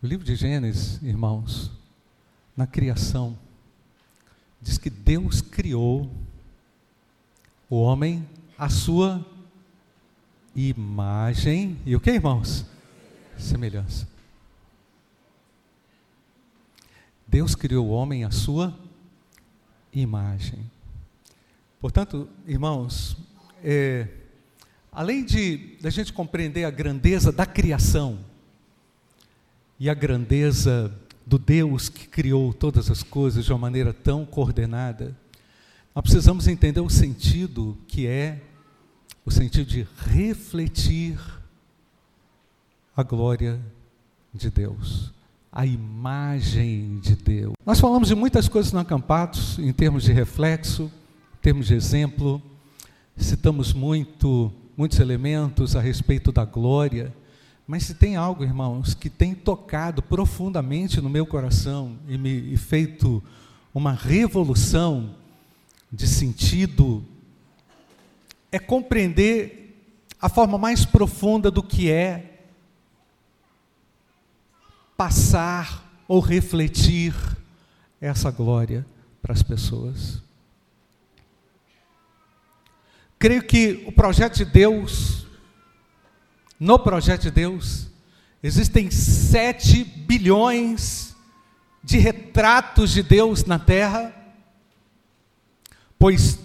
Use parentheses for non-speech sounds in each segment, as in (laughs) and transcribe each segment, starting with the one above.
O livro de Gênesis, irmãos, na criação, diz que Deus criou o homem à sua imagem e o que, irmãos? Semelhança. Deus criou o homem à sua imagem. Portanto, irmãos, é, além de da gente compreender a grandeza da criação e a grandeza do Deus que criou todas as coisas de uma maneira tão coordenada, nós precisamos entender o sentido que é o sentido de refletir a glória de Deus, a imagem de Deus. Nós falamos de muitas coisas no Acampados, em termos de reflexo, em termos de exemplo, citamos muito, muitos elementos a respeito da glória, mas se tem algo, irmãos, que tem tocado profundamente no meu coração e me e feito uma revolução de sentido é compreender a forma mais profunda do que é passar ou refletir essa glória para as pessoas. Creio que o projeto de Deus, no projeto de Deus, existem sete bilhões de retratos de Deus na terra, pois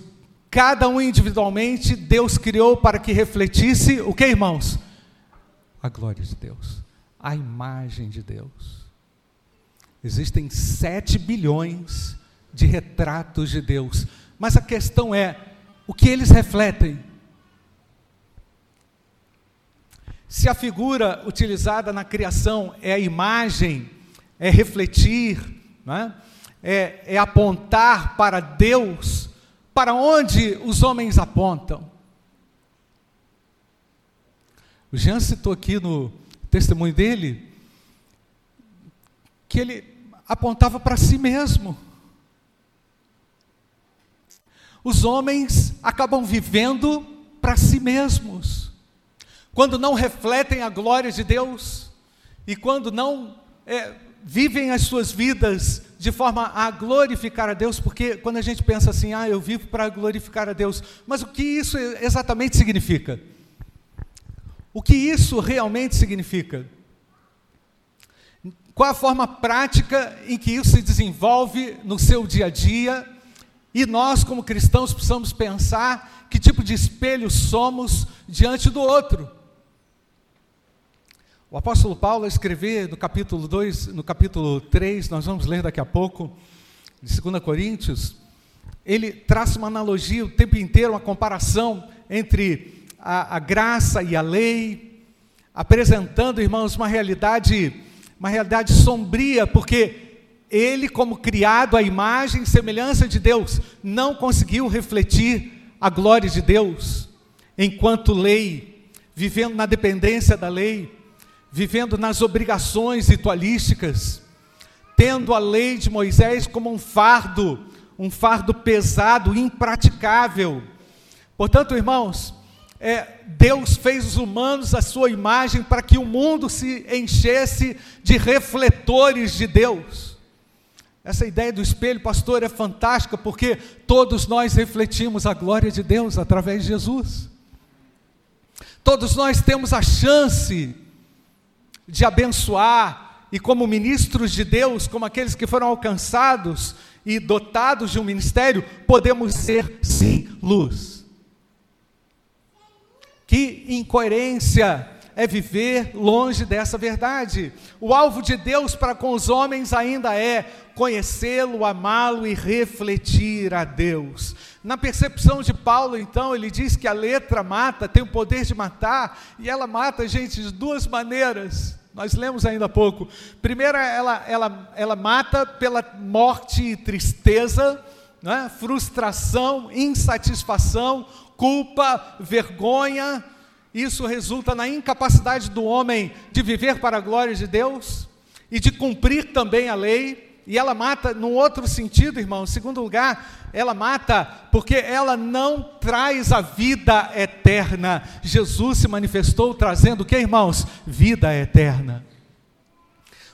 Cada um individualmente, Deus criou para que refletisse o que, irmãos? A glória de Deus, a imagem de Deus. Existem sete bilhões de retratos de Deus, mas a questão é: o que eles refletem? Se a figura utilizada na criação é a imagem, é refletir, é? É, é apontar para Deus, para onde os homens apontam? O Jean citou aqui no testemunho dele que ele apontava para si mesmo. Os homens acabam vivendo para si mesmos. Quando não refletem a glória de Deus e quando não é, vivem as suas vidas de forma a glorificar a Deus, porque quando a gente pensa assim, ah, eu vivo para glorificar a Deus, mas o que isso exatamente significa? O que isso realmente significa? Qual a forma prática em que isso se desenvolve no seu dia a dia? E nós, como cristãos, precisamos pensar que tipo de espelho somos diante do outro. O apóstolo Paulo escrever no capítulo 2, no capítulo 3, nós vamos ler daqui a pouco, de 2 Coríntios, ele traça uma analogia o tempo inteiro, uma comparação entre a, a graça e a lei, apresentando, irmãos, uma realidade, uma realidade sombria, porque ele, como criado à imagem e semelhança de Deus, não conseguiu refletir a glória de Deus, enquanto lei, vivendo na dependência da lei, vivendo nas obrigações ritualísticas, tendo a lei de Moisés como um fardo, um fardo pesado, impraticável. Portanto, irmãos, é, Deus fez os humanos à sua imagem para que o mundo se enchesse de refletores de Deus. Essa ideia do espelho, pastor, é fantástica porque todos nós refletimos a glória de Deus através de Jesus. Todos nós temos a chance de abençoar, e como ministros de Deus, como aqueles que foram alcançados e dotados de um ministério, podemos ser sim luz. Que incoerência é viver longe dessa verdade. O alvo de Deus para com os homens ainda é conhecê-lo, amá-lo e refletir a Deus. Na percepção de Paulo, então, ele diz que a letra mata, tem o poder de matar, e ela mata, gente, de duas maneiras. Nós lemos ainda há pouco. Primeiro, ela, ela, ela mata pela morte e tristeza, né? frustração, insatisfação, culpa, vergonha, isso resulta na incapacidade do homem de viver para a glória de Deus e de cumprir também a lei. E ela mata num outro sentido, irmão. Em segundo lugar, ela mata porque ela não traz a vida eterna. Jesus se manifestou trazendo o que, irmãos? Vida eterna.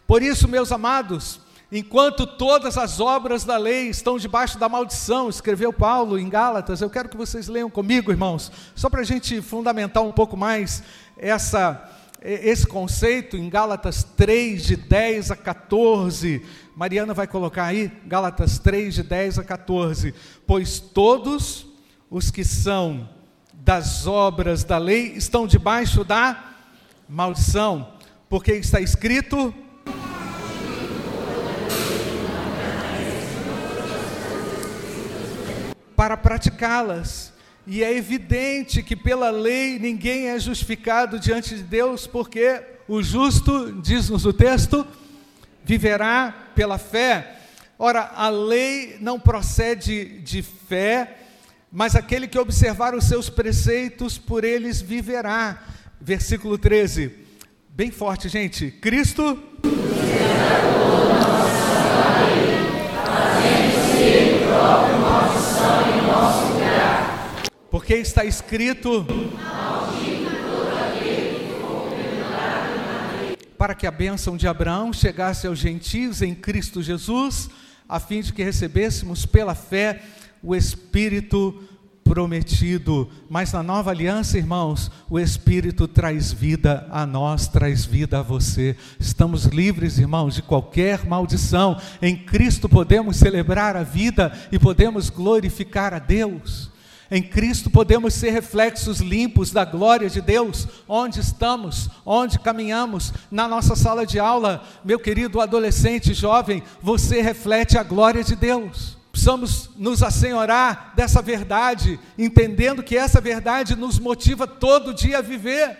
Por isso, meus amados, enquanto todas as obras da lei estão debaixo da maldição, escreveu Paulo em Gálatas, eu quero que vocês leiam comigo, irmãos, só para a gente fundamentar um pouco mais essa, esse conceito em Gálatas 3, de 10 a 14. Mariana vai colocar aí, Gálatas 3, de 10 a 14. Pois todos os que são das obras da lei estão debaixo da maldição, porque está escrito. Para praticá-las. E é evidente que pela lei ninguém é justificado diante de Deus, porque o justo, diz-nos o texto, viverá pela fé. Ora, a lei não procede de fé, mas aquele que observar os seus preceitos, por eles viverá. Versículo 13, bem forte, gente. Cristo. Porque está escrito. Para que a bênção de Abraão chegasse aos gentios em Cristo Jesus, a fim de que recebêssemos pela fé o Espírito prometido. Mas na nova aliança, irmãos, o Espírito traz vida a nós, traz vida a você. Estamos livres, irmãos, de qualquer maldição. Em Cristo podemos celebrar a vida e podemos glorificar a Deus. Em Cristo podemos ser reflexos limpos da glória de Deus, onde estamos, onde caminhamos, na nossa sala de aula. Meu querido adolescente, jovem, você reflete a glória de Deus. Precisamos nos assenhorar dessa verdade, entendendo que essa verdade nos motiva todo dia a viver.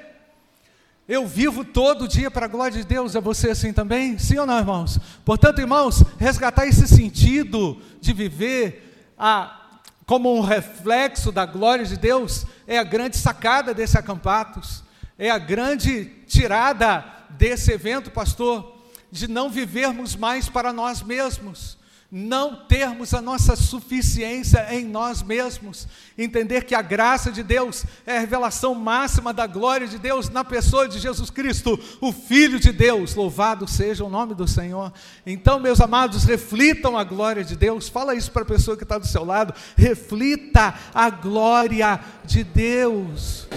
Eu vivo todo dia para a glória de Deus, é você assim também? Sim ou não, irmãos? Portanto, irmãos, resgatar esse sentido de viver a, como um reflexo da glória de Deus é a grande sacada desse acampatos, é a grande tirada desse evento, pastor, de não vivermos mais para nós mesmos não termos a nossa suficiência em nós mesmos, entender que a graça de Deus é a revelação máxima da glória de Deus na pessoa de Jesus Cristo, o Filho de Deus, louvado seja o nome do Senhor. Então, meus amados, reflitam a glória de Deus, fala isso para a pessoa que está do seu lado, reflita a glória de Deus.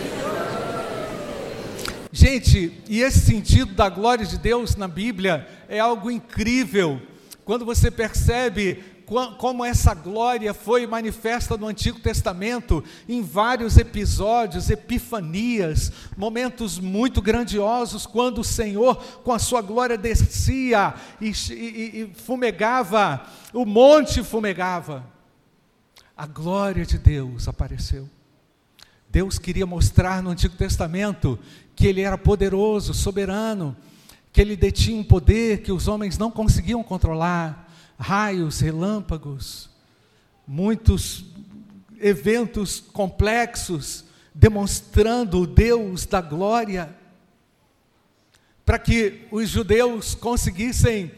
Gente, e esse sentido da glória de Deus na Bíblia é algo incrível quando você percebe como essa glória foi manifesta no Antigo Testamento, em vários episódios, epifanias, momentos muito grandiosos, quando o Senhor, com a sua glória, descia e, e, e fumegava, o monte fumegava. A glória de Deus apareceu. Deus queria mostrar no Antigo Testamento que Ele era poderoso, soberano, que ele detinha um poder que os homens não conseguiam controlar. Raios, relâmpagos, muitos eventos complexos demonstrando o Deus da glória, para que os judeus conseguissem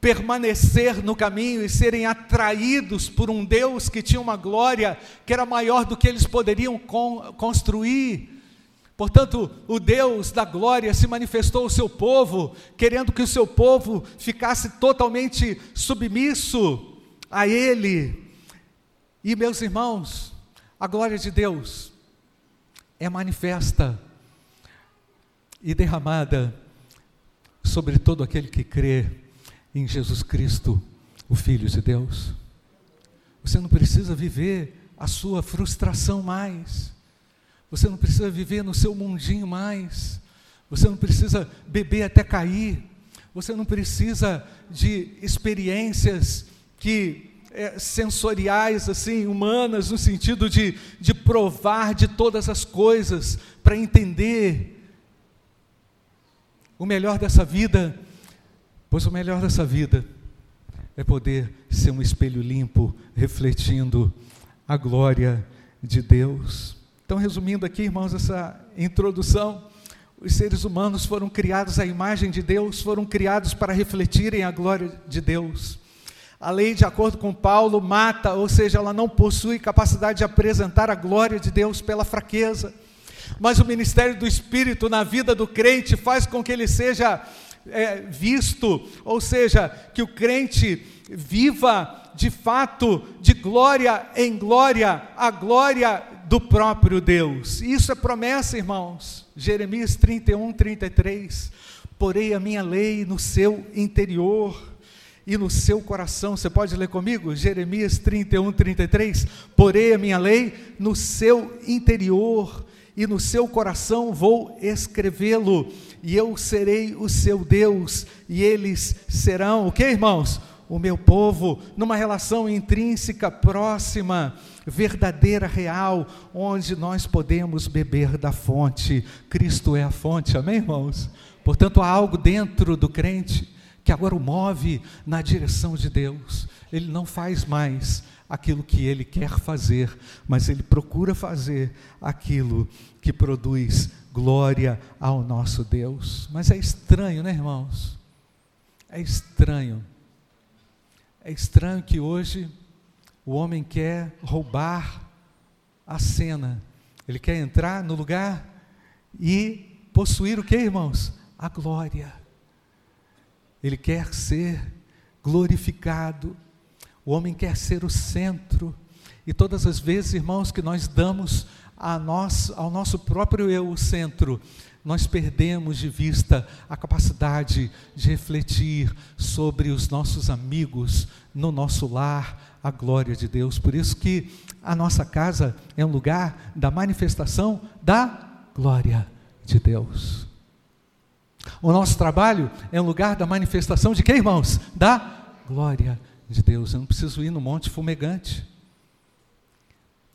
permanecer no caminho e serem atraídos por um Deus que tinha uma glória que era maior do que eles poderiam construir Portanto, o Deus da glória se manifestou ao seu povo, querendo que o seu povo ficasse totalmente submisso a Ele. E, meus irmãos, a glória de Deus é manifesta e derramada sobre todo aquele que crê em Jesus Cristo, o Filho de Deus. Você não precisa viver a sua frustração mais. Você não precisa viver no seu mundinho mais. Você não precisa beber até cair. Você não precisa de experiências que é, sensoriais, assim, humanas, no sentido de, de provar de todas as coisas, para entender o melhor dessa vida, pois o melhor dessa vida é poder ser um espelho limpo, refletindo a glória de Deus. Então, resumindo aqui, irmãos, essa introdução, os seres humanos foram criados à imagem de Deus, foram criados para refletirem a glória de Deus. A lei, de acordo com Paulo, mata, ou seja, ela não possui capacidade de apresentar a glória de Deus pela fraqueza. Mas o ministério do Espírito na vida do crente faz com que ele seja é, visto, ou seja, que o crente viva de fato de glória em glória, a glória do próprio Deus. Isso é promessa, irmãos. Jeremias 31, 33. Porei a minha lei no seu interior e no seu coração. Você pode ler comigo? Jeremias 31, 33. Porei a minha lei no seu interior e no seu coração vou escrevê-lo, e eu serei o seu Deus, e eles serão, o que irmãos? O meu povo, numa relação intrínseca, próxima, verdadeira, real, onde nós podemos beber da fonte. Cristo é a fonte, amém, irmãos? Portanto, há algo dentro do crente que agora o move na direção de Deus. Ele não faz mais aquilo que ele quer fazer, mas ele procura fazer aquilo que produz glória ao nosso Deus. Mas é estranho, né, irmãos? É estranho. É estranho que hoje o homem quer roubar a cena. Ele quer entrar no lugar e possuir o que, irmãos? A glória. Ele quer ser glorificado. O homem quer ser o centro. E todas as vezes, irmãos, que nós damos nós, ao nosso próprio eu centro, nós perdemos de vista a capacidade de refletir sobre os nossos amigos no nosso lar, a glória de Deus. Por isso que a nossa casa é um lugar da manifestação da glória de Deus. O nosso trabalho é um lugar da manifestação de quê, irmãos? Da glória de Deus. Eu não preciso ir no monte fumegante.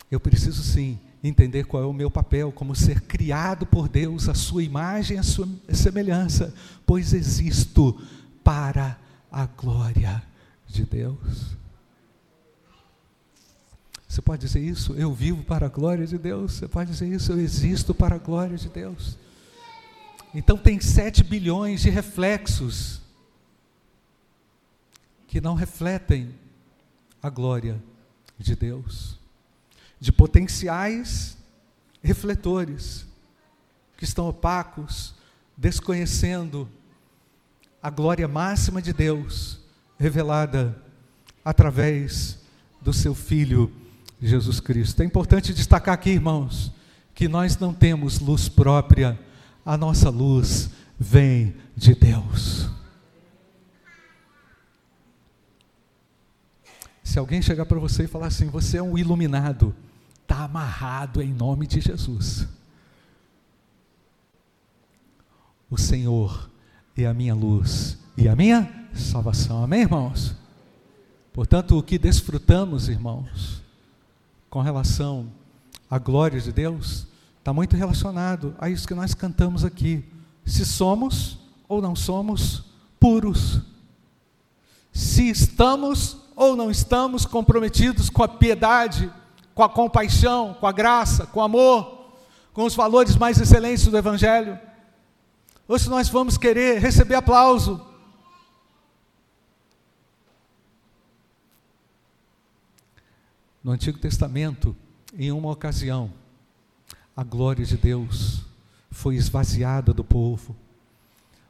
Eu preciso sim entender qual é o meu papel como ser criado por Deus, a sua imagem, a sua semelhança, pois existo para a glória de Deus. Você pode dizer isso? Eu vivo para a glória de Deus. Você pode dizer isso? Eu existo para a glória de Deus. Então tem 7 bilhões de reflexos que não refletem a glória de Deus, de potenciais refletores que estão opacos, desconhecendo a glória máxima de Deus revelada através do seu Filho Jesus Cristo. É importante destacar aqui, irmãos, que nós não temos luz própria a nossa luz vem de Deus. Se alguém chegar para você e falar assim, você é um iluminado, está amarrado em nome de Jesus. O Senhor é a minha luz e a minha salvação. Amém, irmãos? Portanto, o que desfrutamos, irmãos, com relação à glória de Deus, Está muito relacionado a isso que nós cantamos aqui. Se somos ou não somos puros. Se estamos ou não estamos comprometidos com a piedade, com a compaixão, com a graça, com o amor, com os valores mais excelentes do Evangelho. Ou se nós vamos querer receber aplauso. No Antigo Testamento, em uma ocasião, a glória de Deus foi esvaziada do povo,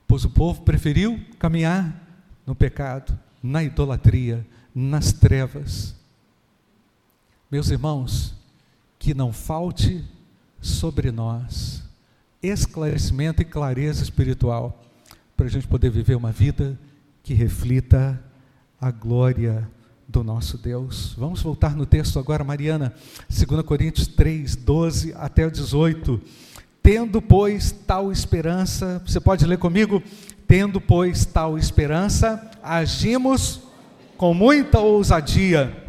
pois o povo preferiu caminhar no pecado, na idolatria, nas trevas. Meus irmãos, que não falte sobre nós esclarecimento e clareza espiritual, para a gente poder viver uma vida que reflita a glória do nosso Deus. Vamos voltar no texto agora, Mariana, 2 Coríntios 3, 12 até o 18. Tendo, pois, tal esperança, você pode ler comigo? Tendo, pois, tal esperança, agimos com muita ousadia,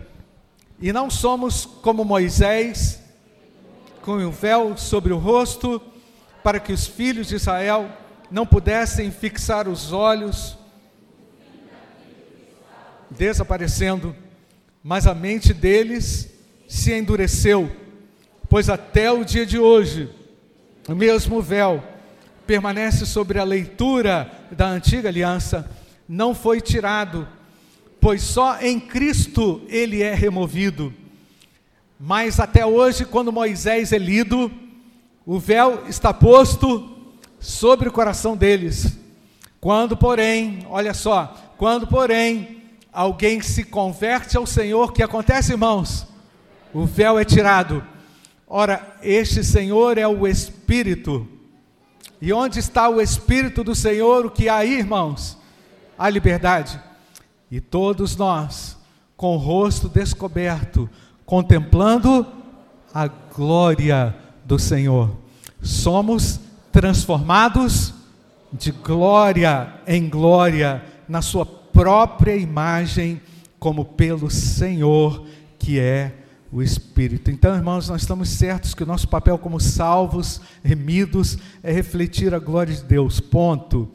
e não somos como Moisés, com o véu sobre o rosto, para que os filhos de Israel não pudessem fixar os olhos desaparecendo, mas a mente deles se endureceu, pois até o dia de hoje, o mesmo véu permanece sobre a leitura da antiga aliança, não foi tirado, pois só em Cristo ele é removido. Mas até hoje, quando Moisés é lido, o véu está posto sobre o coração deles, Quando, porém, olha só, quando, porém, alguém se converte ao Senhor, o que acontece, irmãos? O véu é tirado. Ora, este Senhor é o Espírito. E onde está o Espírito do Senhor? O que há aí, irmãos? A liberdade. E todos nós, com o rosto descoberto, contemplando a glória do Senhor, somos transformados de glória em glória na Sua própria imagem, como pelo Senhor que é o Espírito. Então, irmãos, nós estamos certos que o nosso papel como salvos, remidos, é refletir a glória de Deus. Ponto.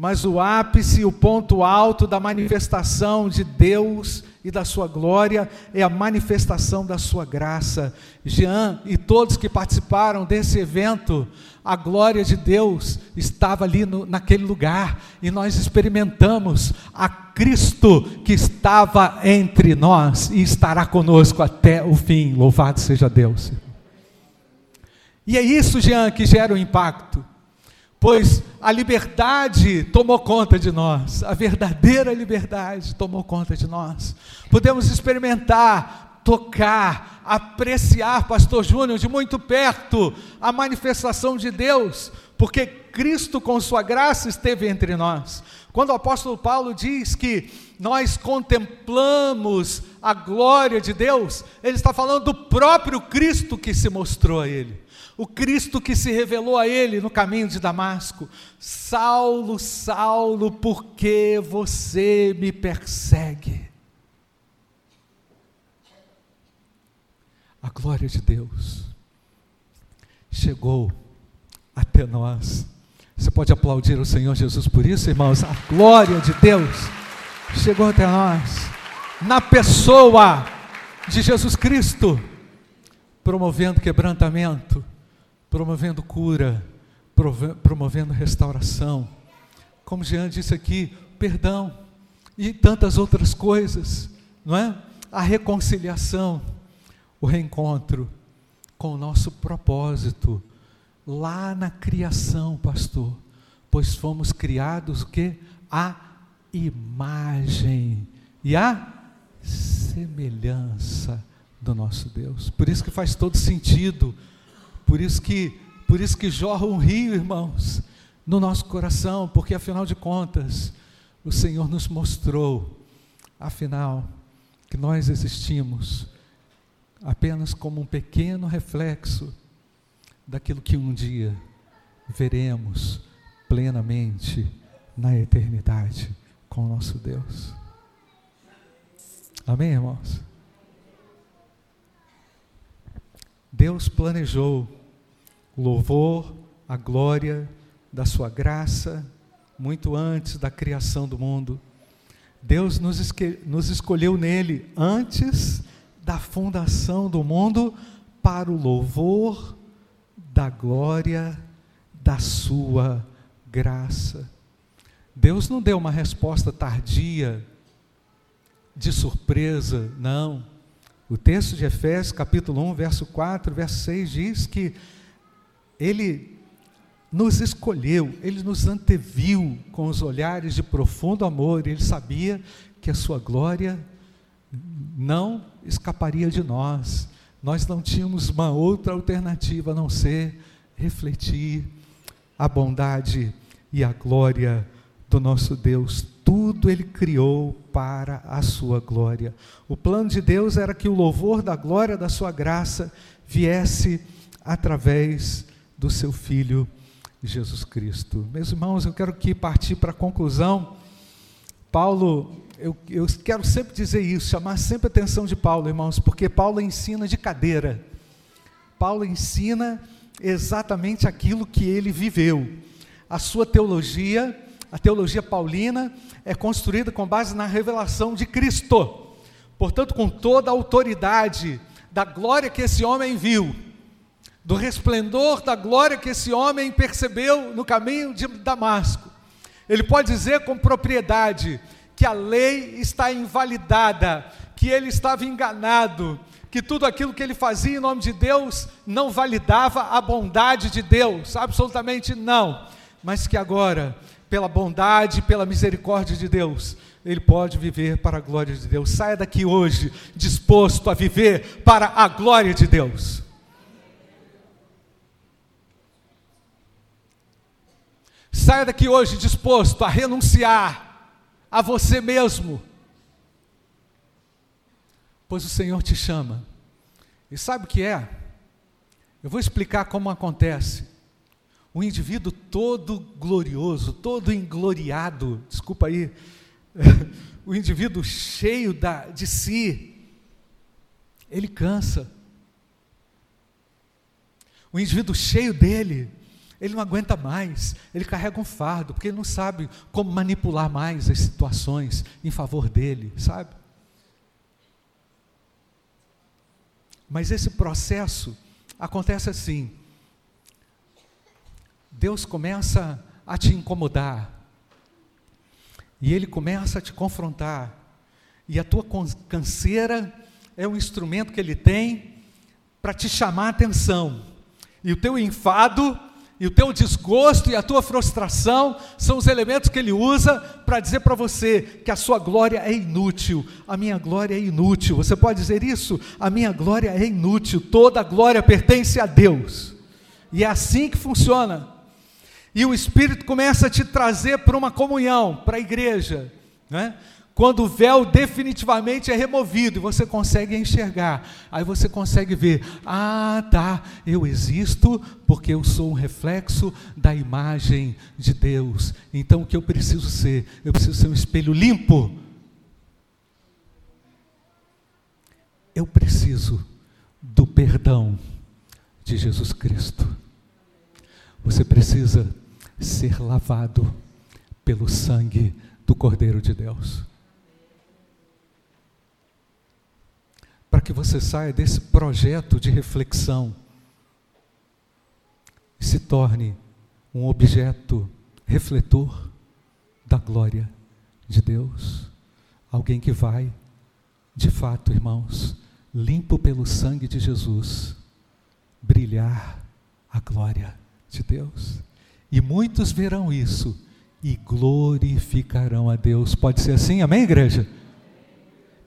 Mas o ápice, o ponto alto da manifestação de Deus e da sua glória é a manifestação da sua graça. Jean e todos que participaram desse evento, a glória de Deus estava ali no, naquele lugar e nós experimentamos a Cristo que estava entre nós e estará conosco até o fim. Louvado seja Deus. E é isso, Jean, que gera o impacto pois a liberdade tomou conta de nós, a verdadeira liberdade tomou conta de nós. Podemos experimentar, tocar, apreciar, Pastor Júnior, de muito perto, a manifestação de Deus, porque Cristo, com Sua graça, esteve entre nós. Quando o apóstolo Paulo diz que nós contemplamos a glória de Deus, ele está falando do próprio Cristo que se mostrou a ele o Cristo que se revelou a ele no caminho de Damasco: Saulo, Saulo, por que você me persegue? A glória de Deus chegou até nós. Você pode aplaudir o Senhor Jesus por isso, irmãos? A glória de Deus chegou até nós, na pessoa de Jesus Cristo, promovendo quebrantamento, promovendo cura, promovendo restauração. Como Jean disse aqui, perdão e tantas outras coisas, não é? A reconciliação, o reencontro com o nosso propósito lá na criação, pastor, pois fomos criados o que? A imagem e a semelhança do nosso Deus. Por isso que faz todo sentido por isso que, por isso que jorra um rio, irmãos, no nosso coração, porque afinal de contas, o Senhor nos mostrou, afinal, que nós existimos apenas como um pequeno reflexo daquilo que um dia veremos plenamente na eternidade com o nosso Deus. Amém, irmãos? Deus planejou o louvor, a glória da Sua graça, muito antes da criação do mundo. Deus nos, nos escolheu nele antes da fundação do mundo para o louvor da glória da Sua graça. Deus não deu uma resposta tardia, de surpresa, não. O texto de Efésios, capítulo 1, verso 4, verso 6 diz que ele nos escolheu, ele nos anteviu com os olhares de profundo amor, ele sabia que a sua glória não escaparia de nós. Nós não tínhamos uma outra alternativa a não ser refletir a bondade e a glória do nosso Deus. Tudo ele criou para a sua glória. O plano de Deus era que o louvor da glória da sua graça viesse através do seu Filho Jesus Cristo. Meus irmãos, eu quero aqui partir para a conclusão. Paulo, eu, eu quero sempre dizer isso, chamar sempre a atenção de Paulo, irmãos, porque Paulo ensina de cadeira. Paulo ensina exatamente aquilo que ele viveu. A sua teologia, a teologia paulina, é construída com base na revelação de Cristo. Portanto, com toda a autoridade da glória que esse homem viu, do resplendor da glória que esse homem percebeu no caminho de Damasco. Ele pode dizer com propriedade que a lei está invalidada, que ele estava enganado, que tudo aquilo que ele fazia em nome de Deus não validava a bondade de Deus, absolutamente não, mas que agora pela bondade, pela misericórdia de Deus, ele pode viver para a glória de Deus. Saia daqui hoje disposto a viver para a glória de Deus. Saia daqui hoje disposto a renunciar a você mesmo, pois o Senhor te chama. E sabe o que é? Eu vou explicar como acontece. O indivíduo todo glorioso, todo engloriado, desculpa aí, (laughs) o indivíduo cheio da, de si, ele cansa. O indivíduo cheio dele, ele não aguenta mais, ele carrega um fardo, porque ele não sabe como manipular mais as situações em favor dele, sabe? Mas esse processo acontece assim. Deus começa a te incomodar, e Ele começa a te confrontar, e a tua canseira é um instrumento que Ele tem para te chamar a atenção, e o teu enfado e o teu desgosto e a tua frustração são os elementos que ele usa para dizer para você que a sua glória é inútil. A minha glória é inútil. Você pode dizer isso? A minha glória é inútil. Toda glória pertence a Deus. E é assim que funciona. E o Espírito começa a te trazer para uma comunhão, para a igreja. Né? Quando o véu definitivamente é removido e você consegue enxergar, aí você consegue ver: ah, tá, eu existo porque eu sou um reflexo da imagem de Deus. Então o que eu preciso ser? Eu preciso ser um espelho limpo. Eu preciso do perdão de Jesus Cristo. Você precisa ser lavado pelo sangue do Cordeiro de Deus. Para que você saia desse projeto de reflexão e se torne um objeto refletor da glória de Deus. Alguém que vai, de fato, irmãos, limpo pelo sangue de Jesus, brilhar a glória de Deus. E muitos verão isso e glorificarão a Deus. Pode ser assim, amém, igreja?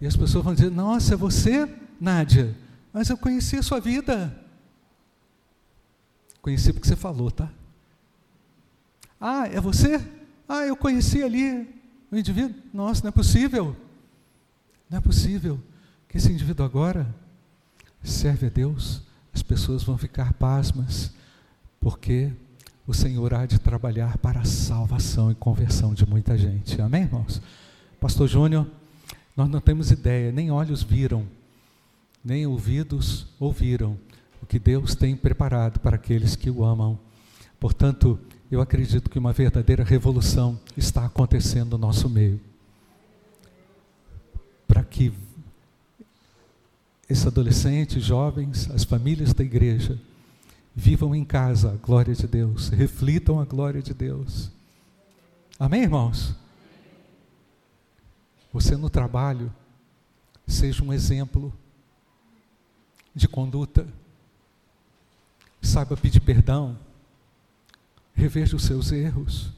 E as pessoas vão dizer: Nossa, é você, Nádia? Mas eu conheci a sua vida. Conheci porque você falou, tá? Ah, é você? Ah, eu conheci ali o indivíduo. Nossa, não é possível. Não é possível que esse indivíduo agora serve a Deus. As pessoas vão ficar pasmas, porque o Senhor há de trabalhar para a salvação e conversão de muita gente. Amém, irmãos? Pastor Júnior, nós não temos ideia, nem olhos viram, nem ouvidos ouviram o que Deus tem preparado para aqueles que o amam. Portanto, eu acredito que uma verdadeira revolução está acontecendo no nosso meio. Para que esse adolescente, jovens, as famílias da igreja, Vivam em casa a glória de Deus, reflitam a glória de Deus. Amém, irmãos? Você no trabalho seja um exemplo de conduta. Saiba pedir perdão. Reveja os seus erros.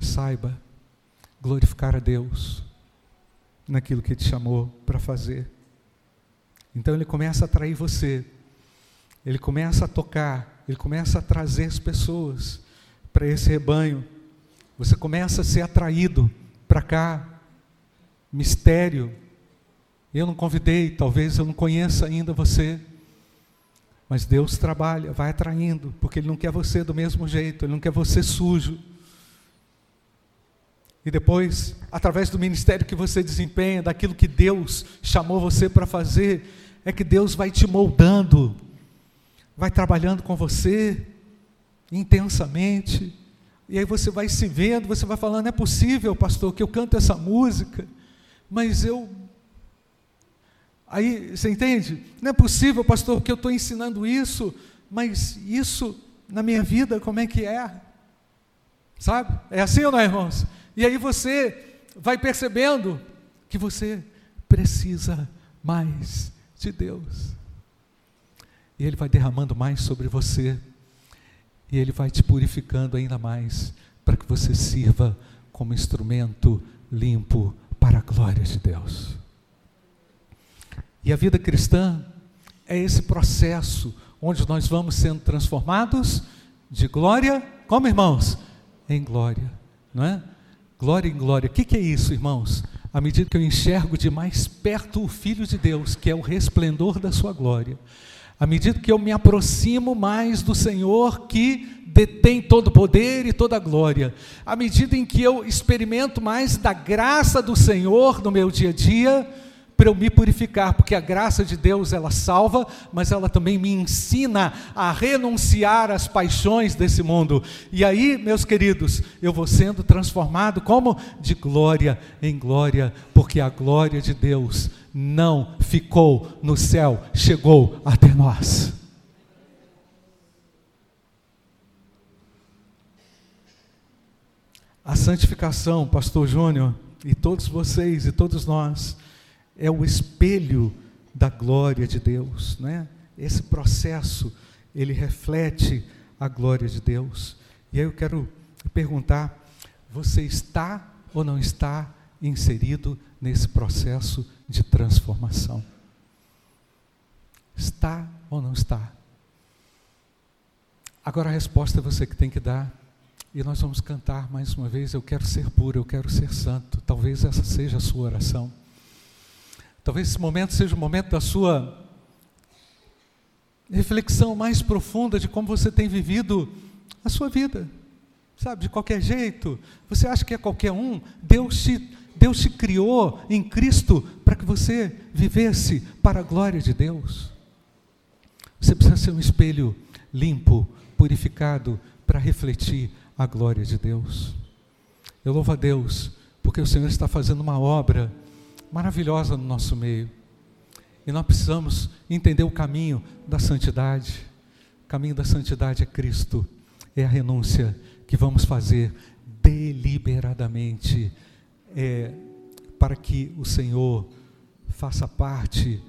Saiba glorificar a Deus naquilo que te chamou para fazer. Então ele começa a atrair você, ele começa a tocar, ele começa a trazer as pessoas para esse rebanho. Você começa a ser atraído para cá. Mistério. Eu não convidei, talvez eu não conheça ainda você. Mas Deus trabalha, vai atraindo, porque Ele não quer você do mesmo jeito, Ele não quer você sujo. E depois, através do ministério que você desempenha, daquilo que Deus chamou você para fazer, é que Deus vai te moldando, vai trabalhando com você intensamente. E aí você vai se vendo, você vai falando: é possível, pastor, que eu canto essa música, mas eu. Aí, você entende? Não é possível, pastor, que eu estou ensinando isso, mas isso na minha vida, como é que é? Sabe? É assim ou não, é, irmãos? E aí você vai percebendo que você precisa mais de Deus. E Ele vai derramando mais sobre você. e Ele vai te purificando ainda mais para que você sirva como instrumento limpo para a glória de Deus. E a vida cristã é esse processo onde nós vamos sendo transformados de glória, como irmãos? Em glória, não é? Glória em glória. O que, que é isso, irmãos? À medida que eu enxergo de mais perto o Filho de Deus, que é o resplendor da sua glória, à medida que eu me aproximo mais do Senhor que detém todo o poder e toda a glória, à medida em que eu experimento mais da graça do Senhor no meu dia a dia, para eu me purificar, porque a graça de Deus ela salva, mas ela também me ensina a renunciar às paixões desse mundo. E aí, meus queridos, eu vou sendo transformado como de glória em glória, porque a glória de Deus não ficou no céu, chegou até nós. A santificação, pastor Júnior, e todos vocês e todos nós, é o espelho da glória de Deus, né? Esse processo, ele reflete a glória de Deus. E aí eu quero perguntar: você está ou não está inserido nesse processo de transformação? Está ou não está? Agora a resposta é você que tem que dar. E nós vamos cantar mais uma vez: Eu quero ser puro, eu quero ser santo. Talvez essa seja a sua oração. Talvez esse momento seja o momento da sua reflexão mais profunda de como você tem vivido a sua vida. Sabe, de qualquer jeito. Você acha que é qualquer um? Deus te, Deus te criou em Cristo para que você vivesse para a glória de Deus. Você precisa ser um espelho limpo, purificado, para refletir a glória de Deus. Eu louvo a Deus, porque o Senhor está fazendo uma obra maravilhosa no nosso meio. E nós precisamos entender o caminho da santidade. O caminho da santidade é Cristo, é a renúncia que vamos fazer deliberadamente, é, para que o Senhor faça parte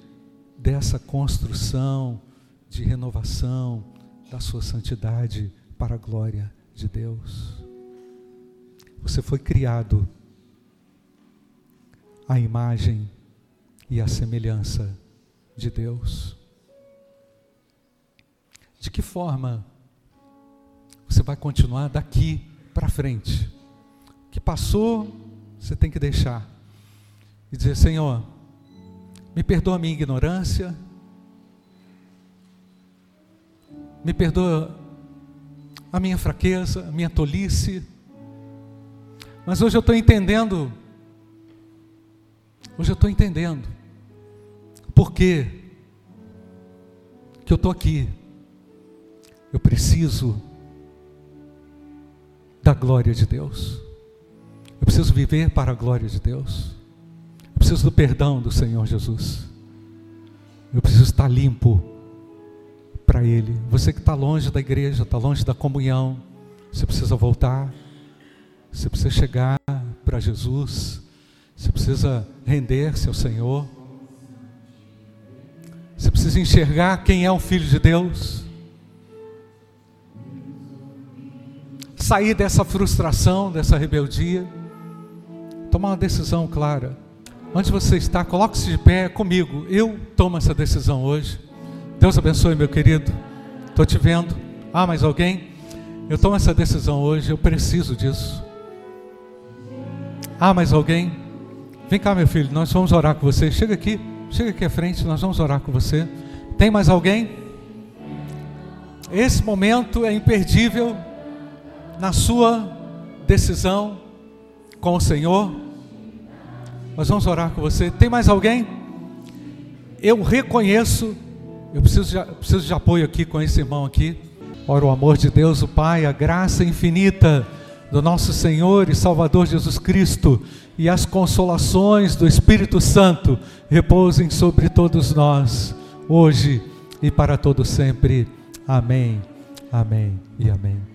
dessa construção de renovação da sua santidade para a glória de Deus. Você foi criado a imagem e a semelhança de Deus. De que forma você vai continuar daqui para frente? O que passou, você tem que deixar e dizer: Senhor, me perdoa a minha ignorância, me perdoa a minha fraqueza, a minha tolice, mas hoje eu estou entendendo Hoje eu estou entendendo por que que eu estou aqui. Eu preciso da glória de Deus. Eu preciso viver para a glória de Deus. Eu preciso do perdão do Senhor Jesus. Eu preciso estar limpo para Ele. Você que está longe da igreja, está longe da comunhão, você precisa voltar. Você precisa chegar para Jesus. Você precisa render-se ao Senhor. Você precisa enxergar quem é o Filho de Deus. Sair dessa frustração, dessa rebeldia. Tomar uma decisão clara. Onde você está, coloque-se de pé comigo. Eu tomo essa decisão hoje. Deus abençoe, meu querido. Estou te vendo. Ah, mais alguém? Eu tomo essa decisão hoje. Eu preciso disso. Ah, mais alguém? Vem cá, meu filho, nós vamos orar com você. Chega aqui, chega aqui à frente, nós vamos orar com você. Tem mais alguém? Esse momento é imperdível na sua decisão com o Senhor. Nós vamos orar com você. Tem mais alguém? Eu reconheço, eu preciso de, preciso de apoio aqui com esse irmão aqui. Ora, o amor de Deus, o Pai, a graça infinita do nosso Senhor e Salvador Jesus Cristo e as consolações do Espírito Santo repousem sobre todos nós, hoje e para todo sempre. Amém. Amém e amém.